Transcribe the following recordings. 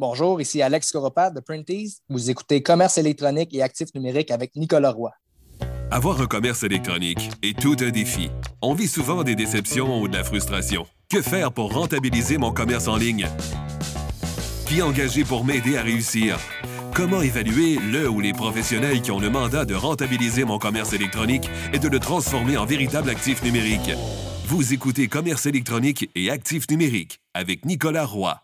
Bonjour, ici Alex Coropat de Printies. Vous écoutez Commerce électronique et actifs numériques avec Nicolas Roy. Avoir un commerce électronique est tout un défi. On vit souvent des déceptions ou de la frustration. Que faire pour rentabiliser mon commerce en ligne? Qui engager pour m'aider à réussir? Comment évaluer le ou les professionnels qui ont le mandat de rentabiliser mon commerce électronique et de le transformer en véritable actif numérique? Vous écoutez Commerce électronique et actifs numériques avec Nicolas Roy.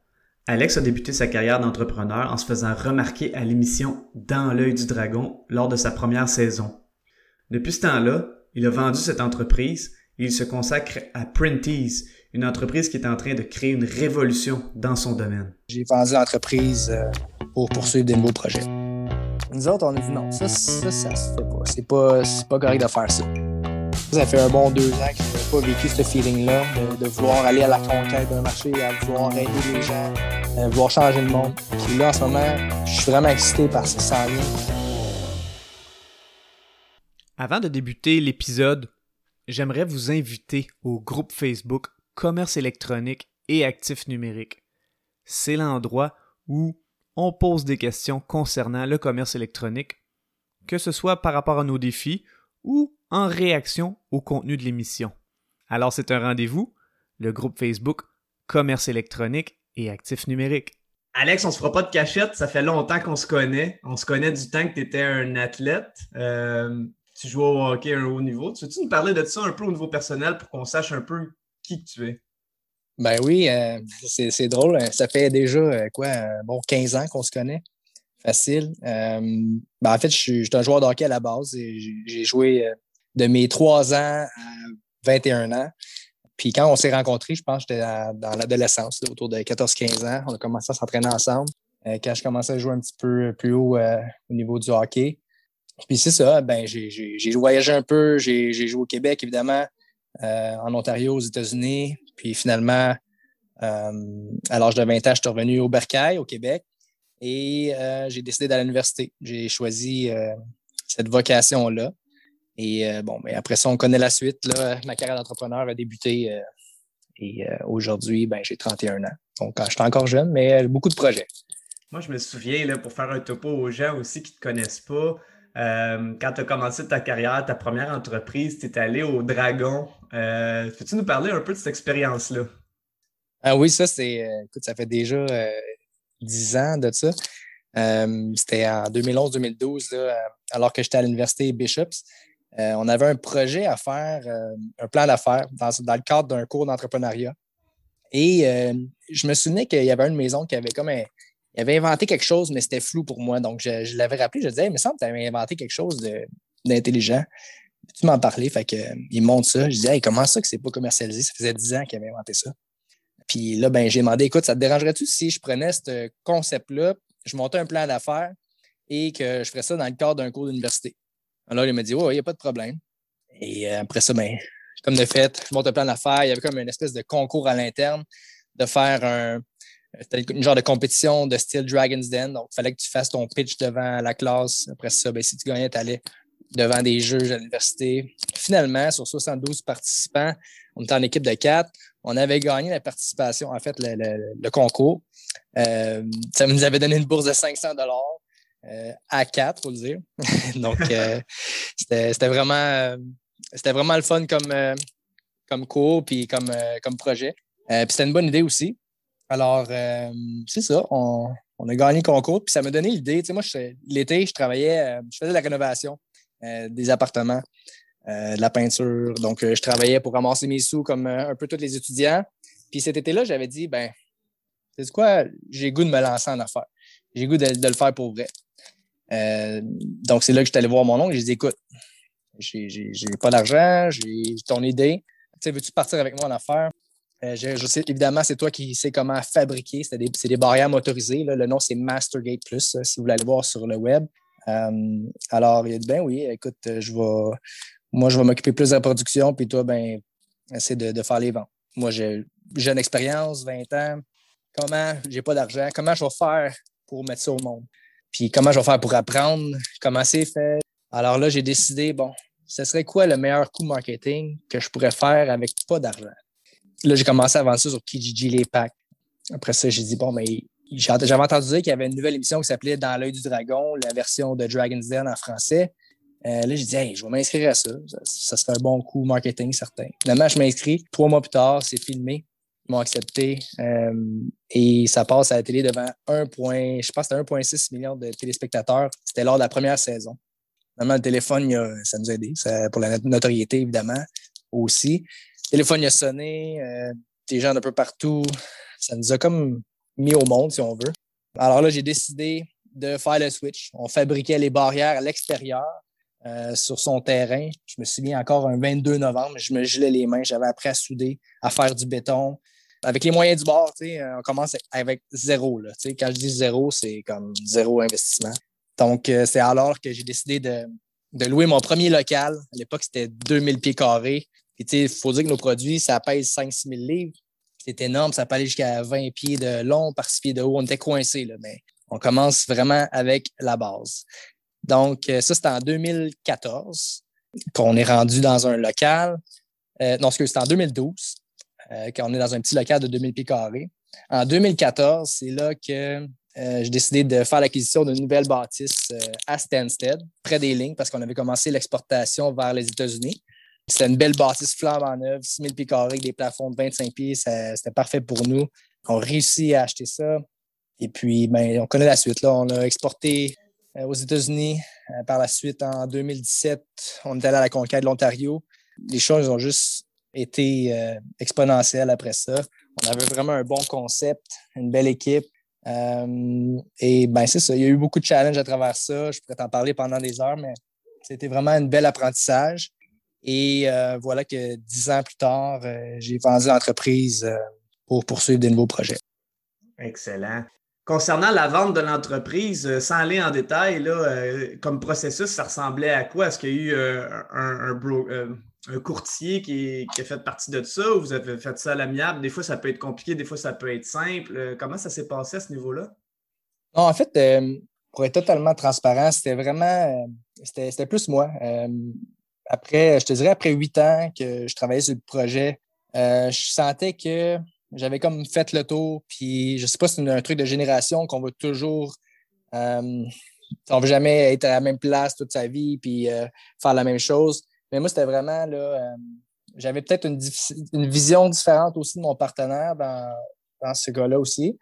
Alex a débuté sa carrière d'entrepreneur en se faisant remarquer à l'émission Dans l'œil du dragon lors de sa première saison. Depuis ce temps-là, il a vendu cette entreprise et il se consacre à Printies, une entreprise qui est en train de créer une révolution dans son domaine. J'ai vendu l'entreprise euh, pour poursuivre des nouveaux projets. Nous autres, on a dit non, ça, ça, ça se fait pas. C'est pas, pas correct de faire ça. Ça fait un bon deux ans que pas vécu ce feeling-là, de, vouloir aller à la conquête d'un marché, à vouloir aider les gens, à vouloir changer le monde. Puis là, en ce moment, je suis vraiment excité par ce ça Avant de débuter l'épisode, j'aimerais vous inviter au groupe Facebook Commerce électronique et actifs numériques. C'est l'endroit où on pose des questions concernant le commerce électronique, que ce soit par rapport à nos défis ou en réaction au contenu de l'émission. Alors c'est un rendez-vous, le groupe Facebook Commerce électronique et actifs numériques. Alex, on se fera pas de cachette, ça fait longtemps qu'on se connaît. On se connaît du temps que tu étais un athlète. Euh, tu jouais au hockey à un haut niveau. Tu veux-tu nous parler de ça un peu au niveau personnel pour qu'on sache un peu qui tu es? Ben oui, euh, c'est drôle. Ça fait déjà euh, quoi, bon, 15 ans qu'on se connaît. Facile. ben en fait, je suis, un joueur de hockey à la base. J'ai joué de mes 3 ans à 21 ans. Puis quand on s'est rencontrés, je pense que j'étais dans l'adolescence, autour de 14-15 ans. On a commencé à s'entraîner ensemble. Euh, quand je commençais à jouer un petit peu plus haut euh, au niveau du hockey. Puis c'est ça, ben j'ai voyagé un peu, j'ai joué au Québec, évidemment, euh, en Ontario, aux États-Unis. Puis finalement, à l'âge de 20 ans, je suis revenu au Bercail, au Québec, et j'ai décidé d'aller à l'université. J'ai choisi cette vocation-là. Et euh, bon, mais après ça, on connaît la suite. Là. Ma carrière d'entrepreneur a débuté euh, et euh, aujourd'hui, ben, j'ai 31 ans. Donc, je suis encore jeune, mais beaucoup de projets. Moi, je me souviens, là, pour faire un topo aux gens aussi qui ne te connaissent pas, quand tu as commencé ta carrière, ta première entreprise, tu es allé au Dragon. Peux-tu nous parler un peu de cette expérience-là? Ah oui, ça, c'est. écoute, ça fait déjà 10 ans de ça. C'était en 2011-2012, alors que j'étais à l'université Bishops. Euh, on avait un projet à faire, euh, un plan d'affaires dans, le cadre d'un cours d'entrepreneuriat. Et euh, je me souvenais qu'il y avait une maison qui avait comme un, avait inventé quelque chose, mais c'était flou pour moi. Donc, je, l'avais rappelé, je disais, il me semble que tu avais inventé quelque chose d'intelligent. Tu m'en parlais, fait que, il montre ça. Je disais, comment ça que c'est pas commercialisé? Ça faisait 10 ans qu'il avait inventé ça. Puis là, ben, j'ai demandé, écoute, ça te dérangerait-tu si je prenais ce concept-là, je montais un plan d'affaires et que je ferais ça dans le cadre d'un cours d'université? Alors, il m'a dit, ouais, il n'y a pas de problème. Et euh, après ça, ben, comme de fait, je monte un plan d'affaires. Il y avait comme une espèce de concours à l'interne de faire un, une genre de compétition de style Dragon's Den. Donc, il fallait que tu fasses ton pitch devant la classe. Après ça, ben, si tu gagnais, tu allais devant des juges à l'université. Finalement, sur 72 participants, on était en équipe de quatre. On avait gagné la participation, en fait, le, concours. Euh, ça nous avait donné une bourse de 500 euh, à quatre, faut le dire. Donc, euh, c'était vraiment, euh, c'était vraiment le fun comme, comme cours puis comme, comme projet. puis c'était une bonne idée aussi. Alors, c'est ça, on, on, a gagné le concours, puis ça m'a donné l'idée. Tu sais, moi, l'été, je travaillais, je faisais de la rénovation des appartements, de la peinture. Donc, je travaillais pour ramasser mes sous comme un peu tous les étudiants. Puis cet été-là, j'avais dit, ben, c'est quoi, j'ai goût de me lancer en affaires. J'ai goût de, le faire pour vrai. Euh, donc, c'est là que je suis allé voir mon oncle. J'ai dit, écoute, j'ai pas d'argent, j'ai ton idée. Tu sais, veux-tu partir avec moi en affaires? je, sais, évidemment, c'est toi qui sais comment fabriquer. C'est des, des, barrières motorisées. Le nom, c'est Mastergate Plus, si vous voulez aller voir sur le web. alors, il a dit, ben oui, écoute, je vais, moi, je vais m'occuper plus de la production, puis toi, ben, essaie de, de faire les ventes. Moi, j'ai une expérience, 20 ans. Comment, j'ai pas d'argent, comment je vais faire? Pour mettre ça au monde? Puis comment je vais faire pour apprendre? Comment c'est fait? Alors là, j'ai décidé, bon, ce serait quoi le meilleur coup marketing que je pourrais faire avec pas d'argent? Là, j'ai commencé à vendre ça sur Kijiji, les packs. Après ça, j'ai dit, bon, mais j'avais entendu dire qu'il y avait une nouvelle émission qui s'appelait Dans l'œil du dragon, la version de Dragon's Den en français. Euh, là, j'ai dit, hey, je vais m'inscrire à ça. ça. serait un bon coup marketing certain. Finalement, je m'inscris. Trois mois plus tard, c'est filmé. M'ont accepté. Euh, et ça passe à la télé devant 1. je pense 1,6 million de téléspectateurs. C'était lors de la première saison. Finalement, le téléphone, ça nous a aidé. pour la notoriété, évidemment, aussi. Le téléphone a sonné. Euh, des gens d'un peu partout. Ça nous a comme mis au monde, si on veut. Alors là, j'ai décidé de faire le switch. On fabriquait les barrières à l'extérieur euh, sur son terrain. Je me souviens encore un 22 novembre, je me gelais les mains, j'avais appris à souder, à faire du béton. Avec les moyens du bord, euh, on commence avec zéro. Là, quand je dis zéro, c'est comme zéro investissement. Donc, euh, c'est alors que j'ai décidé de, louer mon premier local. À l'époque, c'était 2000 pieds carrés. il faut dire que nos produits, ça pèse 5-6 000 livres. C'est énorme, ça peut aller jusqu'à 20 pieds de long par 6 pieds de haut. On était coincés, là, mais on commence vraiment avec la base. Donc, euh, ça, c'était en 2014 qu'on est rendu dans un local. Euh, non, c'était en 2012, euh, quand on est dans un petit local de 2000 pieds carrés. En 2014, c'est là que j'ai décidé de faire l'acquisition d'une nouvelle bâtisse à Stansted, près des lignes, parce qu'on avait commencé l'exportation vers les États-Unis. C'était une belle bâtisse flamme en neuve, 6000 pieds carrés, des plafonds de 25 pieds. C'était parfait pour nous. On réussit à acheter ça. Et puis, ben, on connaît la suite. Là. On a exporté euh, aux États-Unis. Euh, par la suite, en 2017, on est allé à la conquête de l'Ontario. Les choses ont juste été euh, exponentielles après ça. On avait vraiment un bon concept, une belle équipe. et ben c'est ça. Il y a eu beaucoup de challenges à travers ça. Je pourrais t'en parler pendant des heures, mais c'était vraiment un bel apprentissage. Et voilà que dix ans plus tard, j'ai vendu l'entreprise pour poursuivre de nouveaux projets. Excellent. Concernant la vente de l'entreprise, euh, sans aller en détail, là, euh, comme processus, ça ressemblait à quoi? Est-ce qu'il y a eu euh, un, courtier qui, a fait partie de ça ou vous avez fait ça à l'amiable? Des fois, ça peut être compliqué, des fois, ça peut être simple. comment ça s'est passé à ce niveau-là? Non, en fait, pour être totalement transparent, c'était vraiment, c'était plus moi. après, je te dirais, après huit ans que je travaillais sur le projet, je sentais que j'avais comme fait le tour, puis je sais pas si c'est un truc de génération qu'on veut toujours. Euh, on veut jamais être à la même place toute sa vie puis euh, faire la même chose. Mais moi, c'était vraiment là. Euh, j'avais peut-être une, une, vision différente aussi de mon partenaire dans, ce gars-là aussi.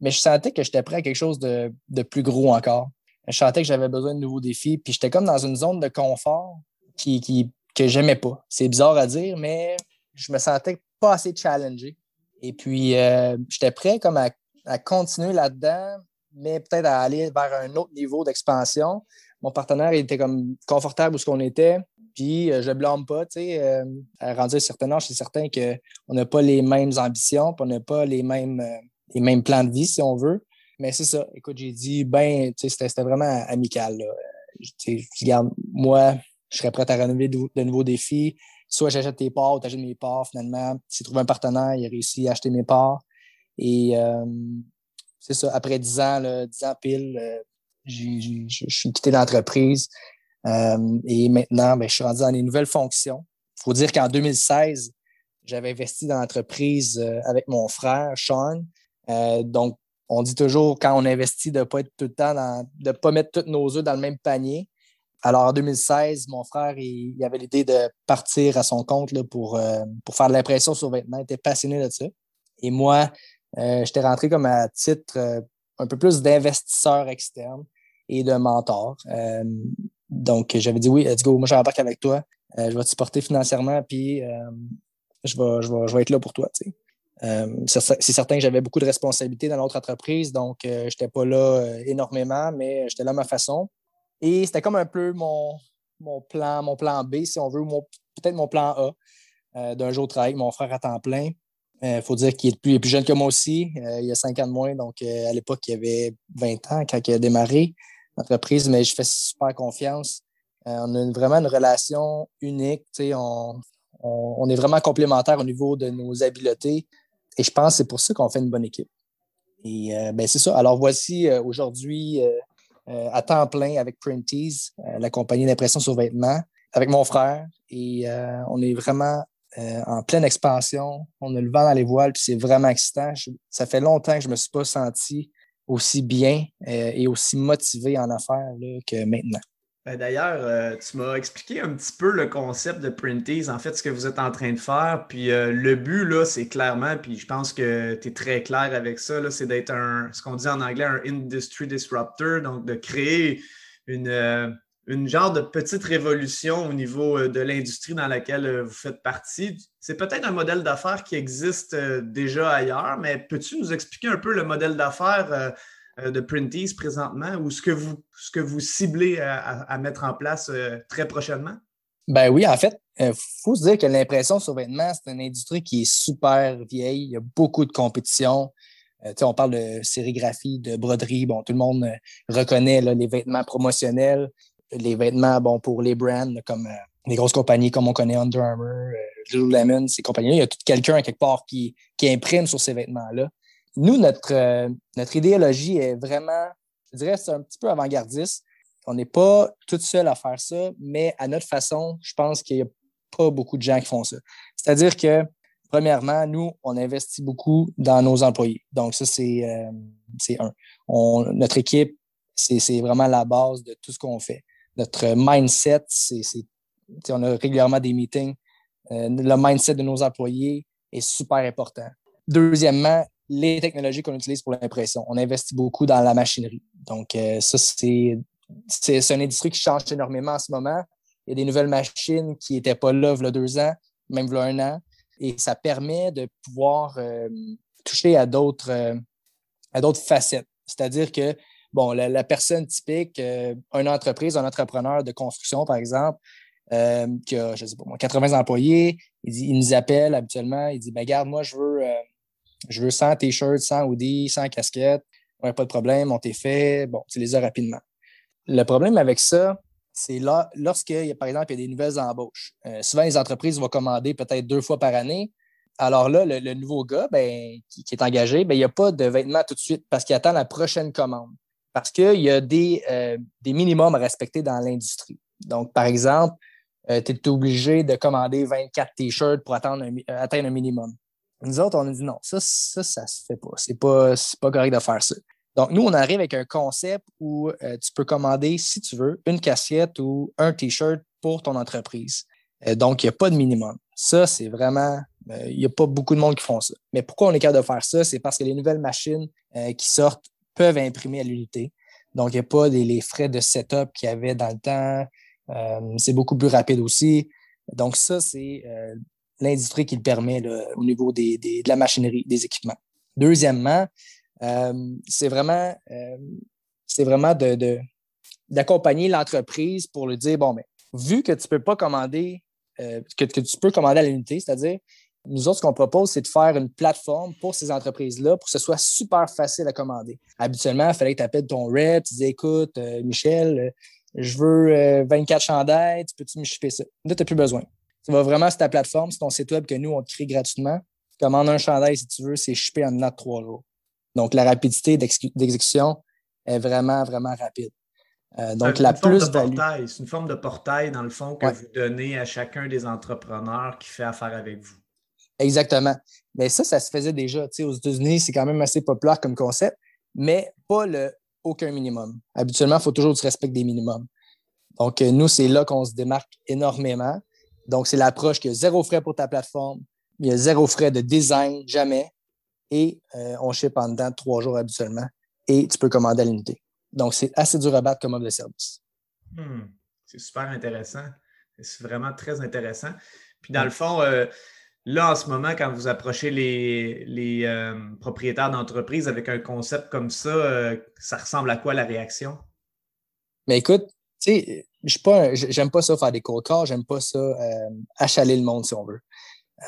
Mais je sentais que j'étais prêt à quelque chose de, de, plus gros encore. Je sentais que j'avais besoin de nouveaux défis. Puis j'étais comme dans une zone de confort qui, qui, que j'aimais pas. C'est bizarre à dire, mais je me sentais pas assez challengé. Et puis, euh, j'étais prêt comme à, continuer là-dedans, mais peut-être à aller vers un autre niveau d'expansion. Mon partenaire était comme confortable où ce qu'on était. Puis, euh, je ne blâme pas, tu sais, euh, à rendu un certain âge, c'est certain qu'on n'a pas les mêmes ambitions, on n'a pas les mêmes, les mêmes plans de vie, si on veut. Mais c'est ça. Écoute, j'ai dit, ben, tu sais, c'était vraiment amical. Là. Je, moi, je serais prêt à renover de nouveaux défis soit j'achète tes parts ou tu achètes mes parts finalement. S'il trouve un partenaire, il a réussi à acheter mes parts. Et euh, c'est ça, après 10 ans, là, 10 ans pile, euh, je suis quitté l'entreprise. Euh, et maintenant, ben, je suis rendu dans les nouvelles fonctions. Il faut dire qu'en 2016, j'avais investi dans l'entreprise avec mon frère, Sean. donc, on dit toujours quand on investit de ne pas être tout le temps dans, de pas mettre tous nos œufs dans le même panier. Alors, en 2016, mon frère, il, avait l'idée de partir à son compte là, pour, euh, pour faire de l'impression sur vêtements. Il était passionné de ça. Et moi, euh, j'étais rentré comme à titre euh, un peu plus d'investisseur externe et de mentor. donc, j'avais dit oui, let's go, moi j'embarque avec toi. je vais te supporter financièrement, puis je, vais, je, vais, être là pour toi. c'est certain que j'avais beaucoup de responsabilités dans l'autre entreprise, donc je n'étais pas là énormément, mais j'étais là à ma façon. Et c'était comme un peu mon, mon, plan, mon plan B, si on veut, ou peut-être mon plan A euh, d'un jour de travail avec mon frère à temps plein. Il faut dire qu'il est plus, plus, jeune que moi aussi. il a cinq ans de moins. Donc, à l'époque, il avait 20 ans quand il a démarré l'entreprise, mais je fais super confiance. on a vraiment une relation unique. On, est vraiment complémentaires au niveau de nos habiletés. Et je pense que c'est pour ça qu'on fait une bonne équipe. Et ben, c'est ça. Alors, voici aujourd'hui à temps plein avec Printies, la compagnie d'impression sur vêtements avec mon frère et euh, on est vraiment euh, en pleine expansion. On a le vent dans les voiles, puis c'est vraiment excitant. ça fait longtemps que je ne me suis pas senti aussi bien euh, et aussi motivé en affaires que maintenant. Ben, d'ailleurs, tu m'as expliqué un petit peu le concept de Printies, en fait, ce que vous êtes en train de faire. Puis le but, là, c'est clairement, puis je pense que tu es très clair avec ça, c'est d'être un, ce qu'on dit en anglais, un industry disruptor, donc de créer une, une genre de petite révolution au niveau euh, de l'industrie dans laquelle euh, vous faites partie. C'est peut-être un modèle d'affaires qui existe euh, déjà ailleurs, mais peux-tu nous expliquer un peu le modèle d'affaires de Printies présentement ou ce que vous, ce que vous ciblez à, mettre en place très prochainement? Ben oui, en fait, il faut se dire que l'impression sur vêtements, c'est une industrie qui est super vieille. Il y a beaucoup de compétition. on parle de sérigraphie, de broderie. Bon, tout le monde reconnaît les vêtements promotionnels les vêtements, bon, pour les brands comme euh, les grosses compagnies comme on connaît Under Armour, euh, Lululemon, ces compagnies-là, il y a tout quelqu'un quelque part qui, qui imprime sur ces vêtements-là. Nous, notre, euh, notre idéologie est vraiment, je dirais, c'est un petit peu avant-gardiste. On n'est pas tout seul à faire ça, mais à notre façon, je pense qu'il n'y a pas beaucoup de gens qui font ça. C'est-à-dire que, premièrement, nous, on investit beaucoup dans nos employés. Donc, ça, c'est un. notre équipe, c'est vraiment la base de tout ce qu'on fait notre mindset, c'est, on a régulièrement des meetings. Euh, le mindset de nos employés est super important. Deuxièmement, les technologies qu'on utilise pour l'impression. On investit beaucoup dans la machinerie. Donc, euh, ça, c'est, c'est, une industrie qui change énormément en ce moment. Il y a des nouvelles machines qui n'étaient pas là il y a deux ans, même il y a un an. Et ça permet de pouvoir euh, toucher à d'autres, à d'autres facettes. C'est-à-dire que bon, la, personne typique, euh, une entreprise, un entrepreneur de construction, par exemple, euh, qui a, je sais pas 80 employés, il, nous appelle habituellement, il dit, ben, garde, moi, je veux, euh, je veux 100 t-shirts, 100 hoodies, 100 casquettes. Ouais, pas de problème, on t'est fait. Bon, tu les as rapidement. Le problème avec ça, c'est lorsque, par exemple, il y a des nouvelles embauches. souvent, les entreprises vont commander peut-être deux fois par année. Alors là, le, nouveau gars ben, qui, est engagé, ben, il n'y a pas de vêtements tout de suite parce qu'il attend la prochaine commande parce qu'il y a des, euh, des minimums à respecter dans l'industrie. Donc, par exemple, euh, tu es obligé de commander 24 T-shirts pour atteindre un, euh, atteindre un minimum. Nous autres, on a dit non, ça, ça, ça se fait pas. C'est pas, pas correct de faire ça. Donc, nous, on arrive avec un concept où tu peux commander, si tu veux, une casquette ou un T-shirt pour ton entreprise. donc, il n'y a pas de minimum. Ça, c'est vraiment, il n'y a pas beaucoup de monde qui font ça. Mais pourquoi on est capable de faire ça? C'est parce que les nouvelles machines qui sortent peuvent imprimer à l'unité. Donc, il n'y a pas les, frais de setup qu'il y avait dans le temps. Euh, c'est beaucoup plus rapide aussi. Donc, ça, c'est euh, l'industrie qui le permet au niveau de la machinerie, des équipements. Deuxièmement, euh, c'est vraiment, vraiment de, d'accompagner l'entreprise pour lui dire, bon, mais vu que tu ne peux pas commander, que, tu peux commander à l'unité, c'est-à-dire nous autres, ce qu'on propose, c'est de faire une plateforme pour ces entreprises-là pour que ce soit super facile à commander. Habituellement, il fallait que tu appelles ton rep, tu dis écoute, euh, Michel, euh, je veux 24 euh, chandails, tu peux-tu me shipper ça? Là, tu n'as plus besoin. Tu vas vraiment sur ta plateforme, c'est ton site web que nous, on te crée gratuitement. Commande un chandail si tu veux, c'est shippé en de trois jours. Donc, la rapidité d'exécution est vraiment, vraiment rapide. donc, la plus-value. C'est une forme de portail, dans le fond, que vous donnez à chacun des entrepreneurs qui fait affaire avec vous. Exactement. Mais ça, ça se faisait déjà. aux États-Unis, c'est quand même assez populaire comme concept, mais pas le aucun minimum. Habituellement, il faut toujours que tu respectes des minimums. Donc, euh, nous, c'est là qu'on se démarque énormément. Donc, c'est l'approche qu'il y a zéro frais pour ta plateforme, il y a zéro frais de design, jamais. Et euh, on ship en dedans trois jours habituellement. Et tu peux commander à l'unité. Donc, c'est assez dur à battre comme offre de service. Hmm. C'est super intéressant. C'est vraiment très intéressant. Puis, dans le fond, euh, Là, en ce moment, quand vous approchez les, euh, propriétaires d'entreprise avec un concept comme ça, euh, ça ressemble à quoi la réaction? Mais écoute, tu sais, je pas, j'aime pas ça faire des cold j'aime pas ça euh, achaler le monde si on veut.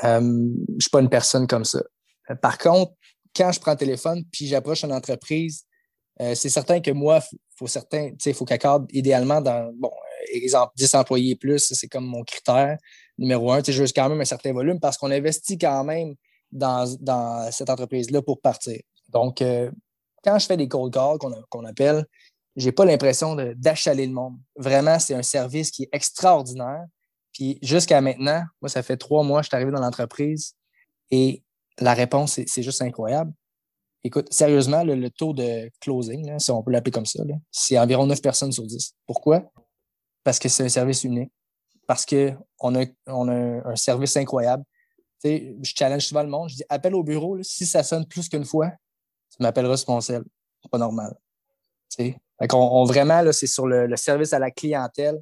je suis pas une personne comme ça. par contre, quand je prends le téléphone puis j'approche une entreprise, c'est certain que moi, faut certain, faut qu'accorde idéalement dans, bon, exemple, 10 employés plus, c'est comme mon critère numéro un. Je veux quand même un certain volume parce qu'on investit quand même dans, cette entreprise-là pour partir. Donc, euh, quand je fais des cold calls qu'on appelle, je n'ai pas l'impression d'achaler le monde. Vraiment, c'est un service qui est extraordinaire. Puis jusqu'à maintenant, moi, ça fait trois mois que je suis arrivé dans l'entreprise et la réponse, c'est juste incroyable. Écoute, sérieusement, le, taux de closing, si on peut l'appeler comme ça, c'est environ 9 personnes sur 10. Pourquoi? Parce que c'est un service unique. Parce qu'on a, on a un service incroyable je challenge souvent le monde. Je dis appelle au bureau, si ça sonne plus qu'une fois, tu m'appelleras sur mon pas normal. on, vraiment, c'est sur le, service à la clientèle.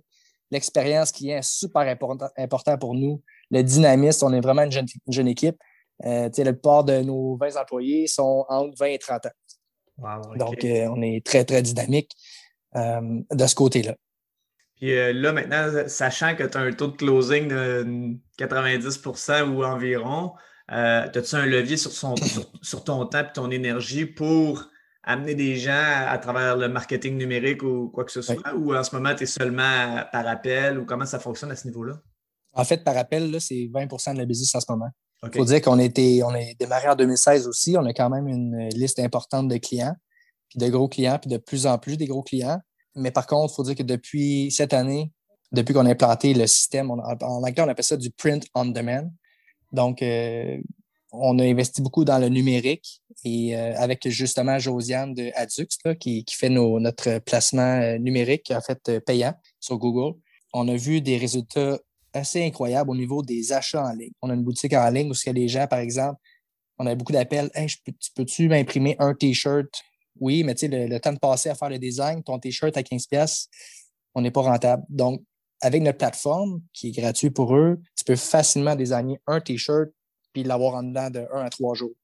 L'expérience qui est super important, important pour nous. Le dynamisme, on est vraiment une jeune, équipe. Euh, la plupart de nos 20 employés sont entre 20 et 30 ans. Donc, euh, on est très, très dynamique euh, de ce côté-là. Puis euh, là, maintenant, sachant que tu as un taux de closing de 90% ou environ, euh, as-tu un levier sur, sur, ton temps et ton énergie pour amener des gens à, travers le marketing numérique ou quoi que ce soit? Ou en ce moment, tu es seulement par appel ou comment ça fonctionne à ce niveau-là? En fait, par appel, c'est 20% de la business en ce moment. Il faut dire qu'on était, on est démarré en 2016 aussi. On a quand même une liste importante de clients, puis de gros clients, puis de plus en plus des gros clients. Mais par contre, il faut dire que depuis cette année, depuis qu'on a implanté le système, en anglais, on appelle ça du print on demand. Donc, euh, on a investi beaucoup dans le numérique et euh, avec justement Josiane de Adux qui, fait notre placement euh, numérique, en fait, payant sur Google. On a vu des résultats assez incroyables au niveau des achats en ligne. On a une boutique en ligne où a des gens, par exemple, on a beaucoup d'appels. Hey, peux-tu m'imprimer un T-shirt oui, mais tu sais, le, temps de passer à faire le design, ton T-shirt à 15$, on n'est pas rentable. Donc, avec notre plateforme qui est gratuite pour eux, tu peux facilement designer un T-shirt puis l'avoir en dedans de 1 à 3 jours.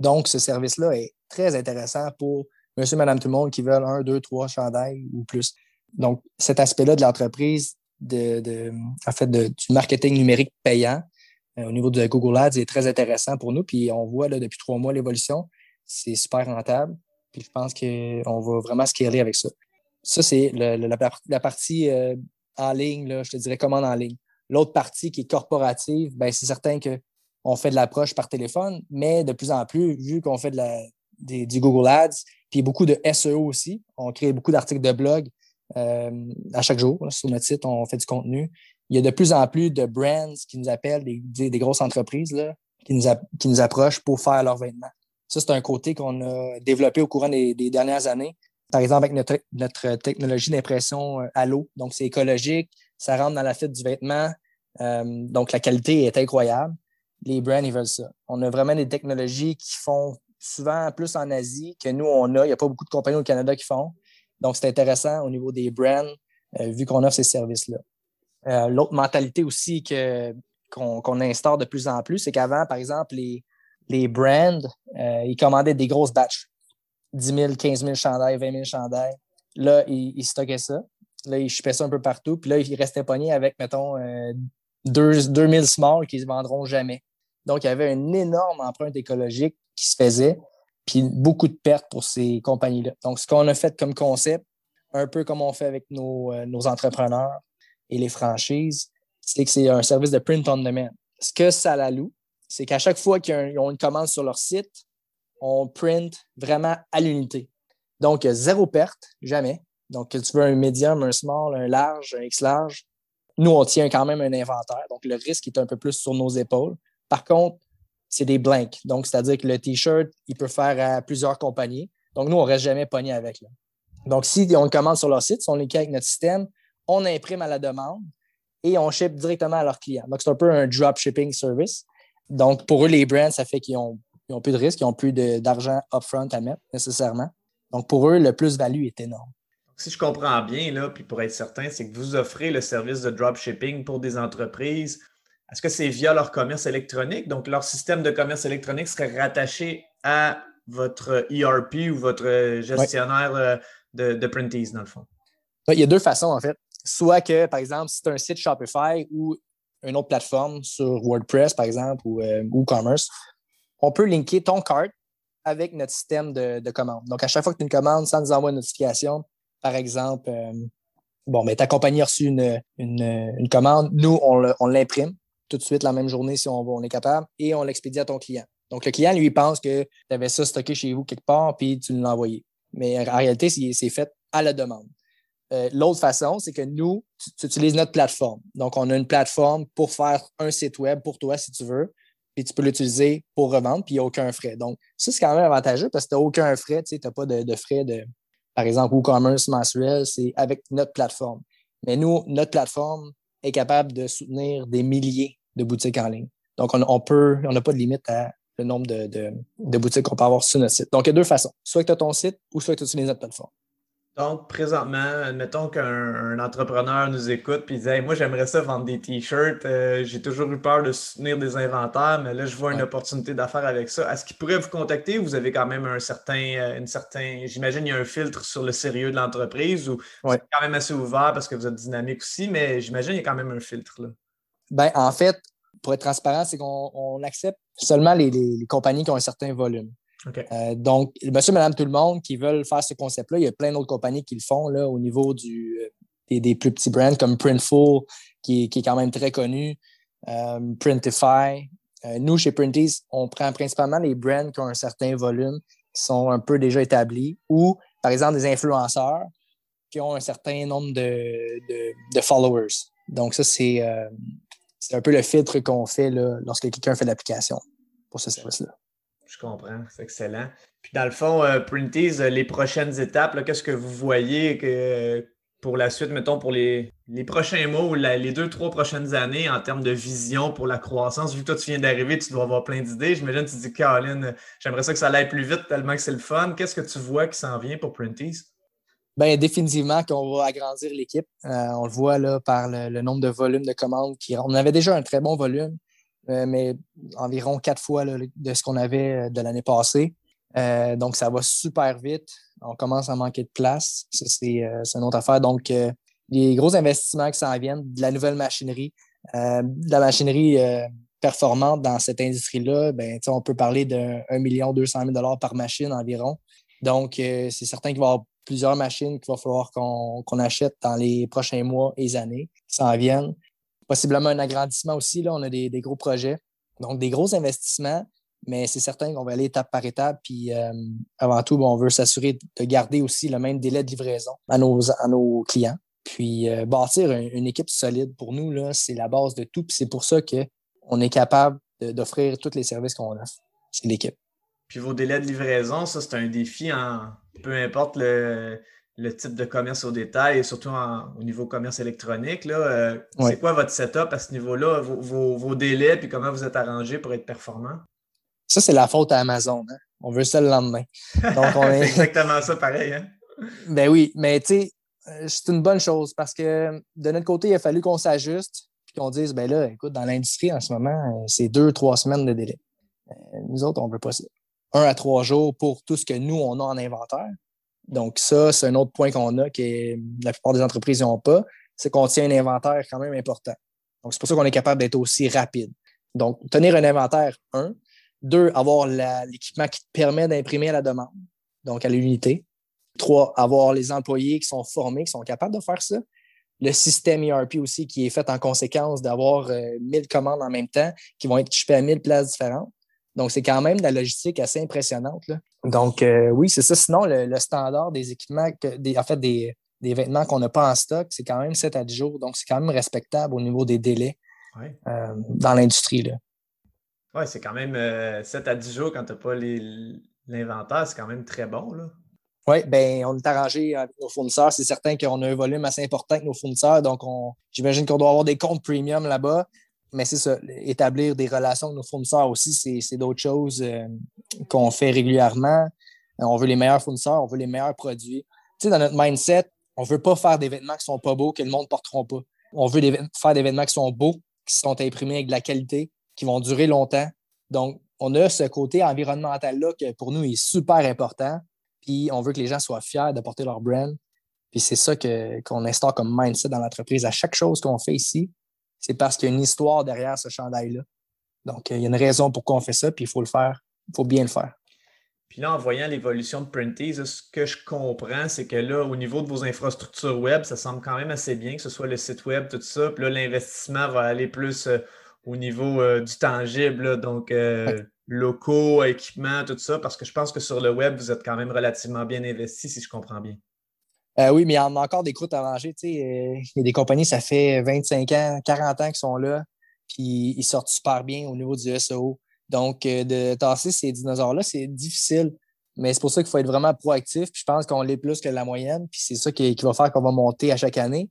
Donc, ce service-là est très intéressant pour monsieur, madame, tout le monde qui veulent un, deux, trois chandails ou plus. Donc, cet aspect-là de l'entreprise, de, en fait, de, du marketing numérique payant euh, au niveau de Google Ads est très intéressant pour nous. Puis on voit là, depuis trois mois l'évolution. C'est super rentable. Puis je pense qu'on va vraiment scaler avec ça. Ça, c'est la, partie euh, en ligne, je te dirais commande en ligne. L'autre partie qui est corporative, ben, c'est certain qu'on fait de l'approche par téléphone, mais de plus en plus, vu qu'on fait du Google Ads, puis beaucoup de SEO aussi, on crée beaucoup d'articles de blog euh, à chaque jour. sur notre site, on fait du contenu. Il y a de plus en plus de brands qui nous appellent, des, grosses entreprises qui, nous qui nous approchent pour faire leurs vêtements. Ça, c'est un côté qu'on a développé au courant des, dernières années. Par exemple, avec notre, technologie d'impression euh, à l'eau. Donc, c'est écologique, ça rentre dans la fit du vêtement. Euh, donc, la qualité est incroyable. Les brands, ils veulent ça. On a vraiment des technologies qui font souvent plus en Asie que nous, on a. Il n'y a pas beaucoup de compagnies au Canada qui font. Donc, c'est intéressant au niveau des brands, euh, vu qu'on offre ces services-là. L'autre mentalité aussi qu'on instaure de plus en plus, c'est qu'avant, par exemple, les, les brands, euh, ils commandaient des grosses batches. 10 000, 15 000 chandails, 20 000 chandails. Là, ils, stockaient ça. Là, ils chupaient ça un peu partout. Puis là, ils restaient pognés avec, mettons, euh, 2000 small qui ne vendront jamais. Donc, il y avait une énorme empreinte écologique qui se faisait, puis beaucoup de pertes pour ces compagnies-là. Donc, ce qu'on a fait comme concept, un peu comme on fait avec nos, euh, nos entrepreneurs et les franchises, c'est que c'est un service de print on demand. Ce que ça la loue, c'est qu'à chaque fois qu'ils ont une commande sur leur site, on print vraiment à l'unité. Donc, zéro perte, jamais. Donc, que tu veux un médium, un small, un large, un X large, nous, on tient quand même un inventaire. Donc, le risque est un peu plus sur nos épaules. Par contre, c'est des blanks. Donc, c'est-à-dire que le T-shirt, il peut faire à plusieurs compagnies. Donc, nous, on ne reste jamais pogné avec. Là. Donc, si on commande sur leur site, si on est avec notre système, on imprime à la demande et on ship directement à leurs clients. Donc, c'est un peu un drop shipping service. Donc, pour eux, les brands, ça fait qu'ils ont, plus de risques, ils n'ont plus d'argent upfront à mettre nécessairement. Donc, pour eux, le plus-value est énorme. Si je comprends bien, là, puis pour être certain, c'est que vous offrez le service de dropshipping pour des entreprises. Est-ce que c'est via leur commerce électronique? Donc, leur système de commerce électronique serait rattaché à votre ERP ou votre gestionnaire euh, de, de printies, dans le fond? Il y a deux façons, en fait. Soit que, par exemple, si c'est un site Shopify ou une autre plateforme sur WordPress, par exemple, ou euh, WooCommerce, on peut linker ton cart avec notre système de, commande. Donc, à chaque fois que tu as une commande, ça nous envoie une notification. Par exemple, euh, bon, mais ta compagnie a reçu une, commande. Nous, on l'imprime tout de suite la même journée si on, est capable et on l'expédie à ton client. Donc, le client, lui, pense que tu avais ça stocké chez vous quelque part puis tu l'as envoyé. Mais en réalité, c'est fait à la demande. Euh, l'autre façon, c'est que nous, tu, utilises notre plateforme. Donc, on a une plateforme pour faire un site web pour toi si tu veux puis tu peux l'utiliser pour revendre, puis il n'y a aucun frais. Donc, ça, c'est quand même avantageux parce que tu n'as aucun frais, tu n'as pas de, frais de, par exemple, e-commerce mensuel, c'est avec notre plateforme. Mais nous, notre plateforme est capable de soutenir des milliers de boutiques en ligne. Donc, on, peut, on n'a pas de limite à le nombre de, de boutiques qu'on peut avoir sur notre site. Donc, il y a deux façons. Soit que tu as ton site ou soit que tu utilises notre plateforme. Donc, présentement, admettons qu'un entrepreneur nous écoute et dit Moi, j'aimerais ça vendre des t-shirts. Euh, j'ai toujours eu peur de soutenir des inventaires, mais là, je vois une opportunité d'affaires avec ça. Est-ce qu'il pourrait vous contacter ou vous avez quand même un certain, euh, une certain. J'imagine il y a un filtre sur le sérieux de l'entreprise ou c'est quand même assez ouvert parce que vous êtes dynamique aussi, mais j'imagine qu'il y a quand même un filtre. Là. Ben, en fait, pour être transparent, c'est qu'on accepte seulement les compagnies qui ont un certain volume. Euh, donc, monsieur, madame, tout le monde qui veulent faire ce concept-là, il y a plein d'autres compagnies qui le font là, au niveau du, euh, des, plus petits brands comme Printful, qui, qui est quand même très connu, euh, Printify. nous, chez Printies, on prend principalement les brands qui ont un certain volume, qui sont un peu déjà établis, ou par exemple des influenceurs qui ont un certain nombre de, de, followers. Donc, ça, c'est un peu le filtre qu'on fait là, lorsque quelqu'un fait l'application pour ce service-là. Je comprends, c'est excellent. Puis dans le fond, euh, euh, les prochaines étapes, qu'est-ce que vous voyez que, pour la suite, mettons, pour les, prochains mois ou les deux, trois prochaines années en termes de vision pour la croissance? Vu que toi, tu viens d'arriver, tu dois avoir plein d'idées. J'imagine tu dis, Caroline, j'aimerais ça que ça aille plus vite tellement que c'est le fun. Qu'est-ce que tu vois qui s'en vient pour Printies? Bien, définitivement qu'on va agrandir l'équipe. Euh, on le voit là, par le, nombre de volumes de commandes. Qui, on avait déjà un très bon volume. Euh, mais environ quatre fois de ce qu'on avait euh, de l'année passée. Euh, donc, ça va super vite. On commence à manquer de place. Ça, c'est une autre affaire. Donc, les gros investissements qui s'en viennent, de la nouvelle machinerie, de la machinerie performante dans cette industrie-là, ben, on peut parler d'un million deux cent mille par machine environ. Donc, c'est certain qu'il va y avoir plusieurs machines qu'il va falloir qu'on achète dans les prochains mois et années qui s'en viennent possiblement un agrandissement aussi. Là, on a des, gros projets. Donc, des gros investissements, mais c'est certain qu'on va aller étape par étape. Puis, euh, avant tout, on veut s'assurer de garder aussi le même délai de livraison à nos, à nos clients. Puis, euh, bâtir une, équipe solide pour nous, c'est la base de tout. Puis, c'est pour ça qu'on est capable d'offrir tous les services qu'on offre. C'est l'équipe. Puis, vos délais de livraison, ça, c'est un défi en peu importe le le type de commerce au détail et surtout au niveau commerce électronique. Là, euh, C'est quoi votre setup à ce niveau-là, vos, délais, puis comment vous êtes arrangé pour être performant? Ça, c'est la faute à Amazon. Hein. On veut ça le lendemain. c'est exactement ça, pareil. Hein? Ben oui, mais tu sais, euh, c'est une bonne chose parce que de notre côté, il a fallu qu'on s'ajuste puis qu'on dise, ben là, écoute, dans l'industrie en ce moment, euh, c'est deux, trois semaines de délai. Nous autres, on ne veut pas ça. Un à trois jours pour tout ce que nous, on a en inventaire. Donc, ça, c'est un autre point qu'on a que la plupart des entreprises n'ont pas, c'est qu'on tient un inventaire quand même important. Donc, c'est pour ça qu'on est capable d'être aussi rapide. Donc, tenir un inventaire, un. Deux, avoir l'équipement qui te permet d'imprimer à la demande, donc à l'unité. Trois, avoir les employés qui sont formés, qui sont capables de faire ça. Le système ERP aussi qui est fait en conséquence d'avoir 1000 euh, commandes en même temps qui vont être chipées à 1000 places différentes. Donc, c'est quand même de la logistique assez impressionnante. Là. Donc, euh, oui, c'est ça. Sinon, le, standard des équipements, des, en fait, des, vêtements qu'on n'a pas en stock, c'est quand même 7 à 10 jours. Donc, c'est quand même respectable au niveau des délais euh, dans l'industrie. Oui, c'est quand même 7 euh, à 10 jours quand tu n'as pas l'inventaire, c'est quand même très bon. Oui, bien, on est arrangé avec nos fournisseurs. C'est certain qu'on a un volume assez important avec nos fournisseurs. Donc, j'imagine qu'on doit avoir des comptes premium là-bas mais c'est ça, établir des relations avec nos fournisseurs aussi, c'est d'autres choses euh, qu'on fait régulièrement. Euh, on veut les meilleurs fournisseurs, on veut les meilleurs produits. Tu sais, dans notre mindset, on ne veut pas faire des vêtements qui sont pas beaux, que le monde ne porteront pas. On veut faire des vêtements qui sont beaux, qui sont imprimés avec de la qualité, qui vont durer longtemps. Donc, on a ce côté environnemental-là qui, pour nous, est super important. Puis, on veut que les gens soient fiers de porter leur brand. Puis, c'est ça qu'on instaure comme mindset dans l'entreprise. À chaque chose qu'on fait ici, c'est parce qu'il y a une histoire derrière ce chandail-là. Donc, il y a une raison pourquoi on fait ça, puis il faut le faire faut bien le faire. Puis là, en voyant l'évolution de Printies, ce que je comprends, c'est que là, au niveau de vos infrastructures web, ça semble quand même assez bien, que ce soit le site web, tout ça. Puis là, l'investissement va aller plus euh, au niveau euh, du tangible, donc euh, locaux, équipements, tout ça, parce que je pense que sur le web, vous êtes quand même relativement bien investi, si je comprends bien. Oui, mais il y en a encore des croûtes à manger. Il y a des compagnies, ça fait 25 ans, 40 ans qu'ils sont là, puis ils sortent super bien au niveau du SEO. Donc, euh, de tasser ces dinosaures-là, c'est difficile. Mais c'est pour ça qu'il faut être vraiment proactif. Puis je pense qu'on l'est plus que la moyenne. Puis c'est ça qui, va faire qu'on va monter à chaque année.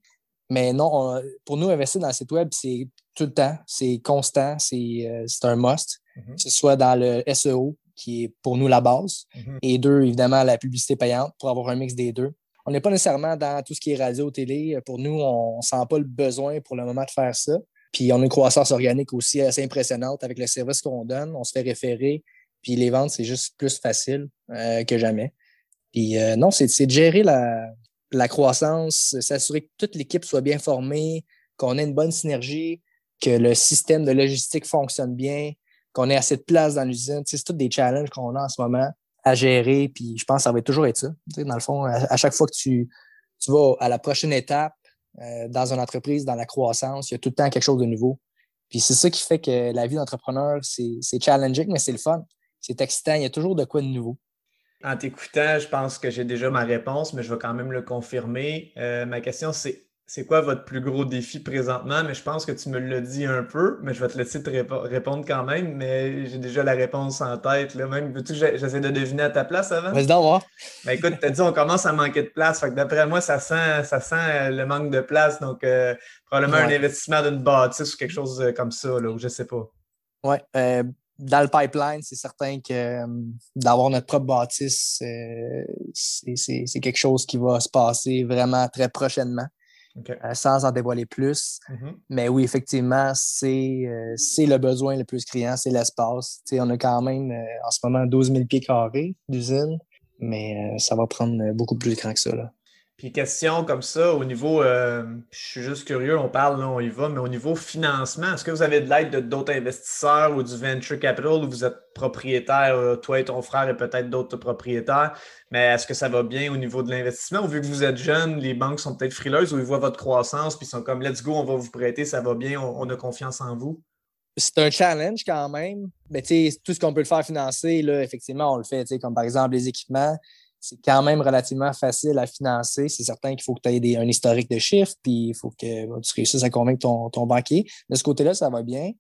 Mais non, pour nous, investir dans le site web, c'est tout le temps, c'est constant, c'est euh, un must. Mm-hmm. Que ce soit dans le SEO, qui est pour nous la base, mm-hmm. et deux, évidemment, la publicité payante pour avoir un mix des deux. On n'est pas nécessairement dans tout ce qui est radio, télé. Pour nous, on ne sent pas le besoin pour le moment de faire ça. Puis on a une croissance organique aussi assez impressionnante avec le service qu'on donne. On se fait référer. Puis les ventes, c'est juste plus facile euh, que jamais. Puis euh, non, c'est de gérer la, la croissance, s'assurer que toute l'équipe soit bien formée, qu'on ait une bonne synergie, que le système de logistique fonctionne bien, qu'on ait assez de place dans l'usine. C'est tous des challenges qu'on a en ce moment à gérer. Puis je pense que ça va toujours être ça. Dans le fond, à, chaque fois que tu, tu vas à la prochaine étape, euh, dans une entreprise, dans la croissance, il y a tout le temps quelque chose de nouveau. Puis c'est ça qui fait que la vie d'entrepreneur, c'est challenging, mais c'est le fun. C'est excitant. Il y a toujours de quoi de nouveau. En t'écoutant, je pense que j'ai déjà ma réponse, mais je vais quand même le confirmer. Euh, ma question, c'est c'est quoi votre plus gros défi présentement? Mais je pense que tu me l'as dit un peu, mais je vais te laisser te répondre quand même. Mais j'ai déjà la réponse en tête. Là. Même, veux-tu que j'essaie de deviner à ta place avant? Vas-y d'en voir. Ben écoute, tu as dit on commence à manquer de place. Fait que d'après moi, ça sent, ça sent euh, le manque de place. Donc, euh, probablement un investissement d'une bâtisse ou quelque chose euh, comme ça, là, ou je sais pas. Oui. dans le pipeline, c'est certain que d'avoir notre propre bâtisse, c'est quelque chose qui va se passer vraiment très prochainement. Euh, sans en dévoiler plus. Mm-hmm. Mais oui, effectivement, euh, c'est le besoin le plus criant, c'est l'espace. On a quand même euh, en ce moment 12 000 pieds carrés d'usine, mais ça va prendre beaucoup plus grand que ça. Là. Puis question comme ça, au niveau, euh, je suis juste curieux, on parle, là, on y va, mais au niveau financement, est-ce que vous avez de l'aide de d'autres investisseurs ou du venture capital où vous êtes propriétaire, euh, toi et ton frère et peut-être d'autres propriétaires, mais est-ce que ça va bien au niveau de l'investissement? Vu que vous êtes jeune, les banques sont peut-être frileuses ou ils voient votre croissance puis ils sont comme let's go, on va vous prêter, ça va bien, on, a confiance en vous? c'est un challenge quand même. Mais tout ce qu'on peut le faire financer, là, effectivement, on le fait, comme par exemple les équipements c'est quand même relativement facile à financer. C'est certain qu'il faut que tu aies un historique de chiffres, puis il faut que tu réussisses à convaincre ton, ton banquier. De ce côté-là, ça va bien.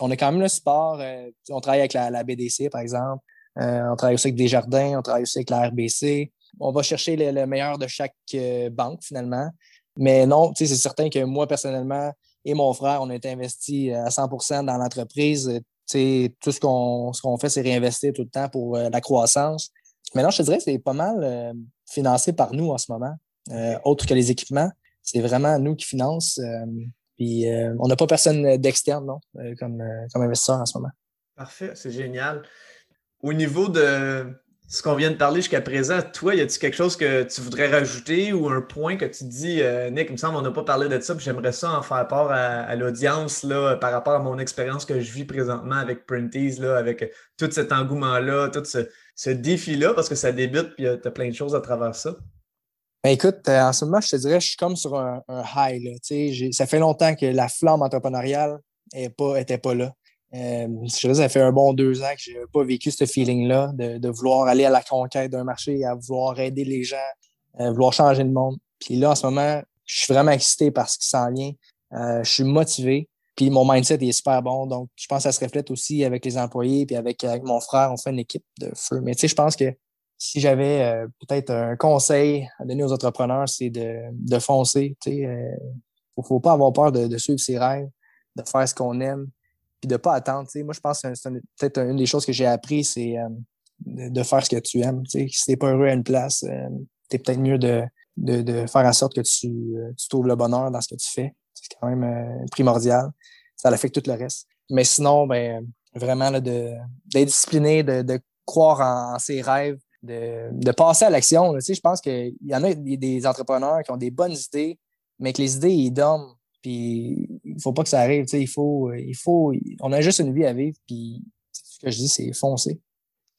On a quand même le support. Euh, on travaille avec la, BDC, par exemple. Euh, on travaille aussi avec Desjardins, on travaille aussi avec la RBC. On va chercher le, meilleur de chaque euh, banque, finalement. Mais non, c'est certain que moi, personnellement, et mon frère, on a été investis à 100% dans l'entreprise. Tout ce qu'on ce qu'on fait, c'est réinvestir tout le temps pour la croissance. Mais non, je te dirais que c'est pas mal euh, financé par nous en ce moment. Euh, autre que les équipements, c'est vraiment nous qui finançons. Euh, puis on n'a pas personne d'externe, non, comme, comme investisseur en ce moment. Parfait, c'est génial. Au niveau de ce qu'on vient de parler jusqu'à présent, toi, y a-t-il quelque chose que tu voudrais rajouter ou un point que tu dis, Nick, il me semble qu'on n'a pas parlé de ça, puis j'aimerais ça en faire part à, l'audience par rapport à mon expérience que je vis présentement avec Printies, là, avec tout cet engouement-là, tout ce, ce défi-là, parce que ça débute, puis tu as plein de choses à travers ça? Ben écoute, euh, en ce moment, je te dirais, je suis comme sur un, high. Là, ça fait longtemps que la flamme entrepreneuriale n'était pas, était pas là. Euh, je ça fait un bon deux ans que je n'ai pas vécu ce feeling-là de, vouloir aller à la conquête d'un marché, à vouloir aider les gens, à vouloir changer le monde. Puis là, en ce moment, je suis vraiment excité par ce qui s'en vient. Euh, je suis motivé. Puis mon mindset est super bon. Donc, je pense que ça se reflète aussi avec les employés. Puis avec, mon frère, on fait une équipe de feu. Mais tu sais, je pense que si j'avais euh, peut-être un conseil à donner aux entrepreneurs, c'est de, de foncer. Tu sais, euh, faut, pas avoir peur de, suivre ses rêves, de faire ce qu'on aime, puis de pas attendre. Tu sais. Moi, je pense que c'est peut-être une des choses que j'ai appris, c'est euh, de, faire ce que tu aimes. Tu sais. Si t'es pas heureux à une place, tu es peut-être mieux de, de, de, faire en sorte que tu, tu trouves le bonheur dans ce que tu fais. C'est quand même primordial ça affecte tout le reste. Mais sinon, ben, vraiment d'être discipliné, de, de, croire en, ses rêves, de, de passer à l'action. Tu sais, je pense qu'il y en a des, entrepreneurs qui ont des bonnes idées, mais que les idées, ils dorment. Puis il faut pas que ça arrive. Tu sais, il faut, il faut, on a juste une vie à vivre. Puis ce que je dis, c'est foncer.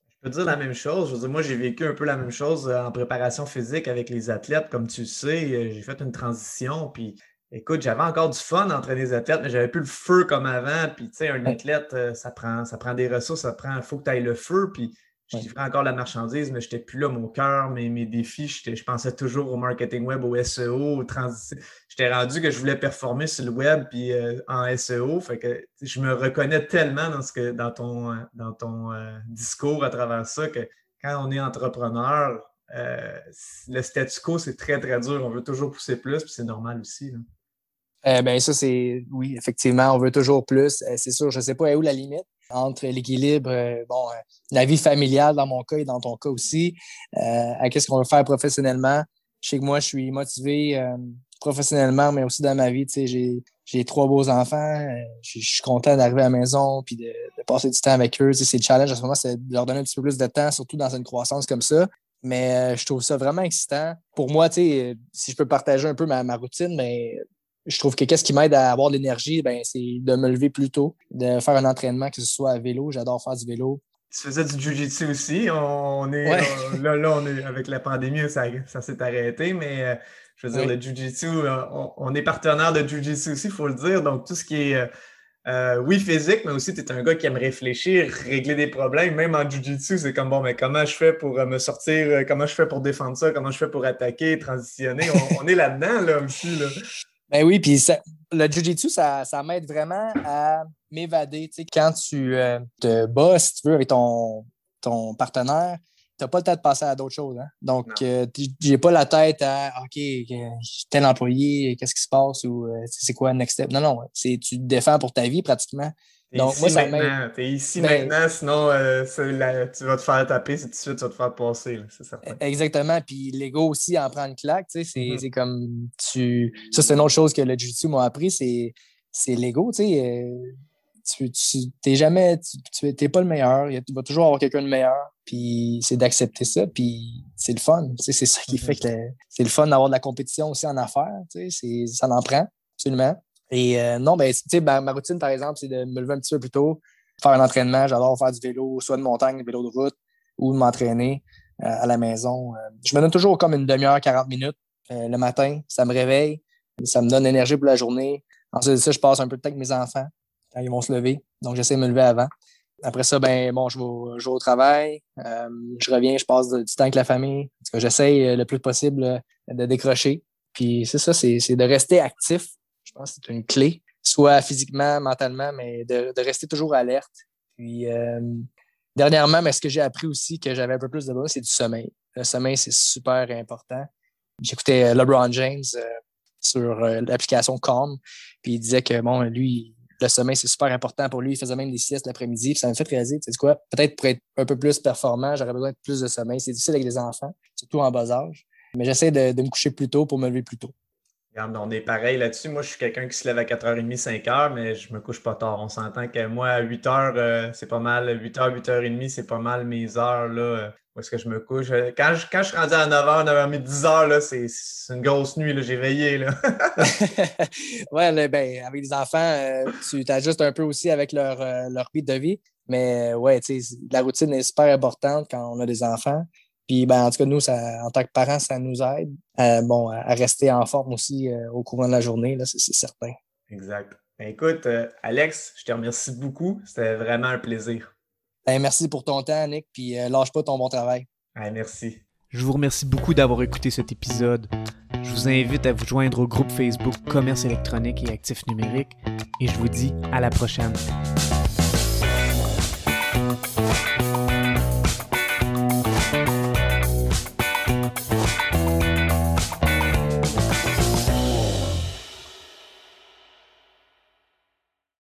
Je peux dire la même chose. Je veux dire, moi, j'ai vécu un peu la même chose en préparation physique avec les athlètes. Comme tu le sais, j'ai fait une transition. Puis, écoute, j'avais encore du fun d'entraîner les athlètes, mais j'avais plus le feu comme avant. Puis, tu sais, un athlète, ça prend, ça prend des ressources, ça prend, il faut que tu ailles le feu. Puis, je livrais encore la marchandise, mais je n'étais plus là. Mon cœur, mes, mes défis, je pensais toujours au marketing web, au SEO, au J'étais rendu que je voulais performer sur le web puis euh, en SEO. Fait que je me reconnais tellement dans, ce que, dans ton, dans ton euh, discours à travers ça que quand on est entrepreneur, euh, le statu quo, c'est très, très dur. On veut toujours pousser plus, puis c'est normal aussi. Ben ça, c'est oui, effectivement, on veut toujours plus. c'est sûr, je ne sais pas où la limite entre l'équilibre, euh, bon, euh, la vie familiale dans mon cas et dans ton cas aussi, euh, à qu'est-ce qu'on veut faire professionnellement? Je sais que moi, je suis motivé professionnellement, mais aussi dans ma vie. Tu sais, j'ai trois beaux enfants. je, suis content d'arriver à la maison puis de, passer du temps avec eux. Tu sais, c'est le challenge en ce moment, c'est de leur donner un petit peu plus de temps, surtout dans une croissance comme ça. Mais je trouve ça vraiment excitant. Pour moi, tu sais, si je peux partager un peu ma, ma routine, mais je trouve que qu'est-ce qui m'aide à avoir de l'énergie, ben, c'est de me lever plus tôt, de faire un entraînement, que ce soit à vélo. J'adore faire du vélo. Tu faisais du jiu-jitsu aussi. On est, là, là, on est, avec la pandémie, ça, ça s'est arrêté, mais euh, je veux dire, le jiu-jitsu, euh, on, est partenaire de jiu-jitsu aussi, il faut le dire. Donc, tout ce qui est, euh, oui, physique, mais aussi, tu es un gars qui aime réfléchir, régler des problèmes. Même en jiu-jitsu, c'est comme, bon, mais comment je fais pour me sortir, comment je fais pour défendre ça, comment je fais pour attaquer, transitionner? On, on est là-dedans, là, aussi. Là. Ben oui, puis le Jiu-Jitsu, ça, ça m'aide vraiment à m'évader. Tu sais, quand tu euh, te bats, si tu veux, avec ton, ton partenaire, tu n'as pas le temps de passer à d'autres choses. Hein? Donc, euh, j'ai pas la tête à OK, tel employé, qu'est-ce qui se passe ou euh, c'est quoi le next step. Non, non, tu te défends pour ta vie pratiquement. Donc, ici moi, ça maintenant. T'es ici ben, maintenant, sinon euh, tu vas te faire taper, c'est tout de suite, tu vas te faire passer, c'est certain. Exactement. Puis l'ego aussi en prend une claque, tu sais, c'est mm-hmm. comme tu. Ça, c'est une autre chose que le Jiu-Jitsu m'a appris, c'est l'ego, tu sais. Euh, tu, tu jamais, tu n'es pas le meilleur, il va toujours avoir quelqu'un de meilleur, puis c'est d'accepter ça, puis c'est le fun, tu sais, c'est ça qui fait mm-hmm. que c'est le fun d'avoir de la compétition aussi en affaires, tu sais, ça en prend, absolument. Et euh, non, ben, tu sais, ma, routine, par exemple, c'est de me lever un petit peu plus tôt, faire un entraînement. J'adore faire du vélo, soit de montagne, vélo de route, ou de m'entraîner euh, à la maison. Euh, je me donne toujours comme une demi-heure, 40 minutes le matin. Ça me réveille, ça me donne l'énergie pour la journée. Ensuite ça, je passe un peu de temps avec mes enfants quand ils vont se lever. Donc, j'essaie de me lever avant. Après ça, ben bon, je vais, au travail, je reviens, je passe du temps avec la famille. J'essaie le plus possible de décrocher. Puis c'est ça, c'est de rester actif je c'est une clé, soit physiquement, mentalement, mais de, rester toujours alerte. Puis, euh, dernièrement, mais ce que j'ai appris aussi, que j'avais un peu plus de besoin, c'est du sommeil. Le sommeil, c'est super important. J'écoutais euh, LeBron James euh, sur l'application Calm, puis il disait que, bon, lui, le sommeil, c'est super important pour lui. Il faisait même des siestes l'après-midi, ça me fait réaliser, tu sais quoi, peut-être pour être un peu plus performant, j'aurais besoin de plus de sommeil. C'est difficile avec les enfants, surtout en bas âge. Mais j'essaie de, me coucher plus tôt pour me lever plus tôt on est pareil là-dessus. Moi, je suis quelqu'un qui se lève à 4h30, 5h, mais je me couche pas tard. On s'entend que moi, à 8h, euh, c'est pas mal. 8h, 8h30, c'est pas mal mes heures euh, où est-ce que je me couche. Euh, quand je, quand suis rendu à 9h, 9h30, 10h, c'est une grosse nuit. J'ai veillé. Là. ouais, ben, avec les enfants, tu t'ajustes un peu aussi avec leur, rythme de vie. Mais ouais, la routine est super importante quand on a des enfants. Puis, ben, en tout cas, nous, ça, en tant que parents, ça nous aide euh, bon, à rester en forme aussi euh, au courant de la journée, c'est certain. Exact. Ben, écoute, euh, Alex, je te remercie beaucoup. C'était vraiment un plaisir. Ben, merci pour ton temps, Nick, puis lâche pas ton bon travail. merci. Je vous remercie beaucoup d'avoir écouté cet épisode. Je vous invite à vous joindre au groupe Facebook Commerce électronique et actifs numériques et je vous dis à la prochaine.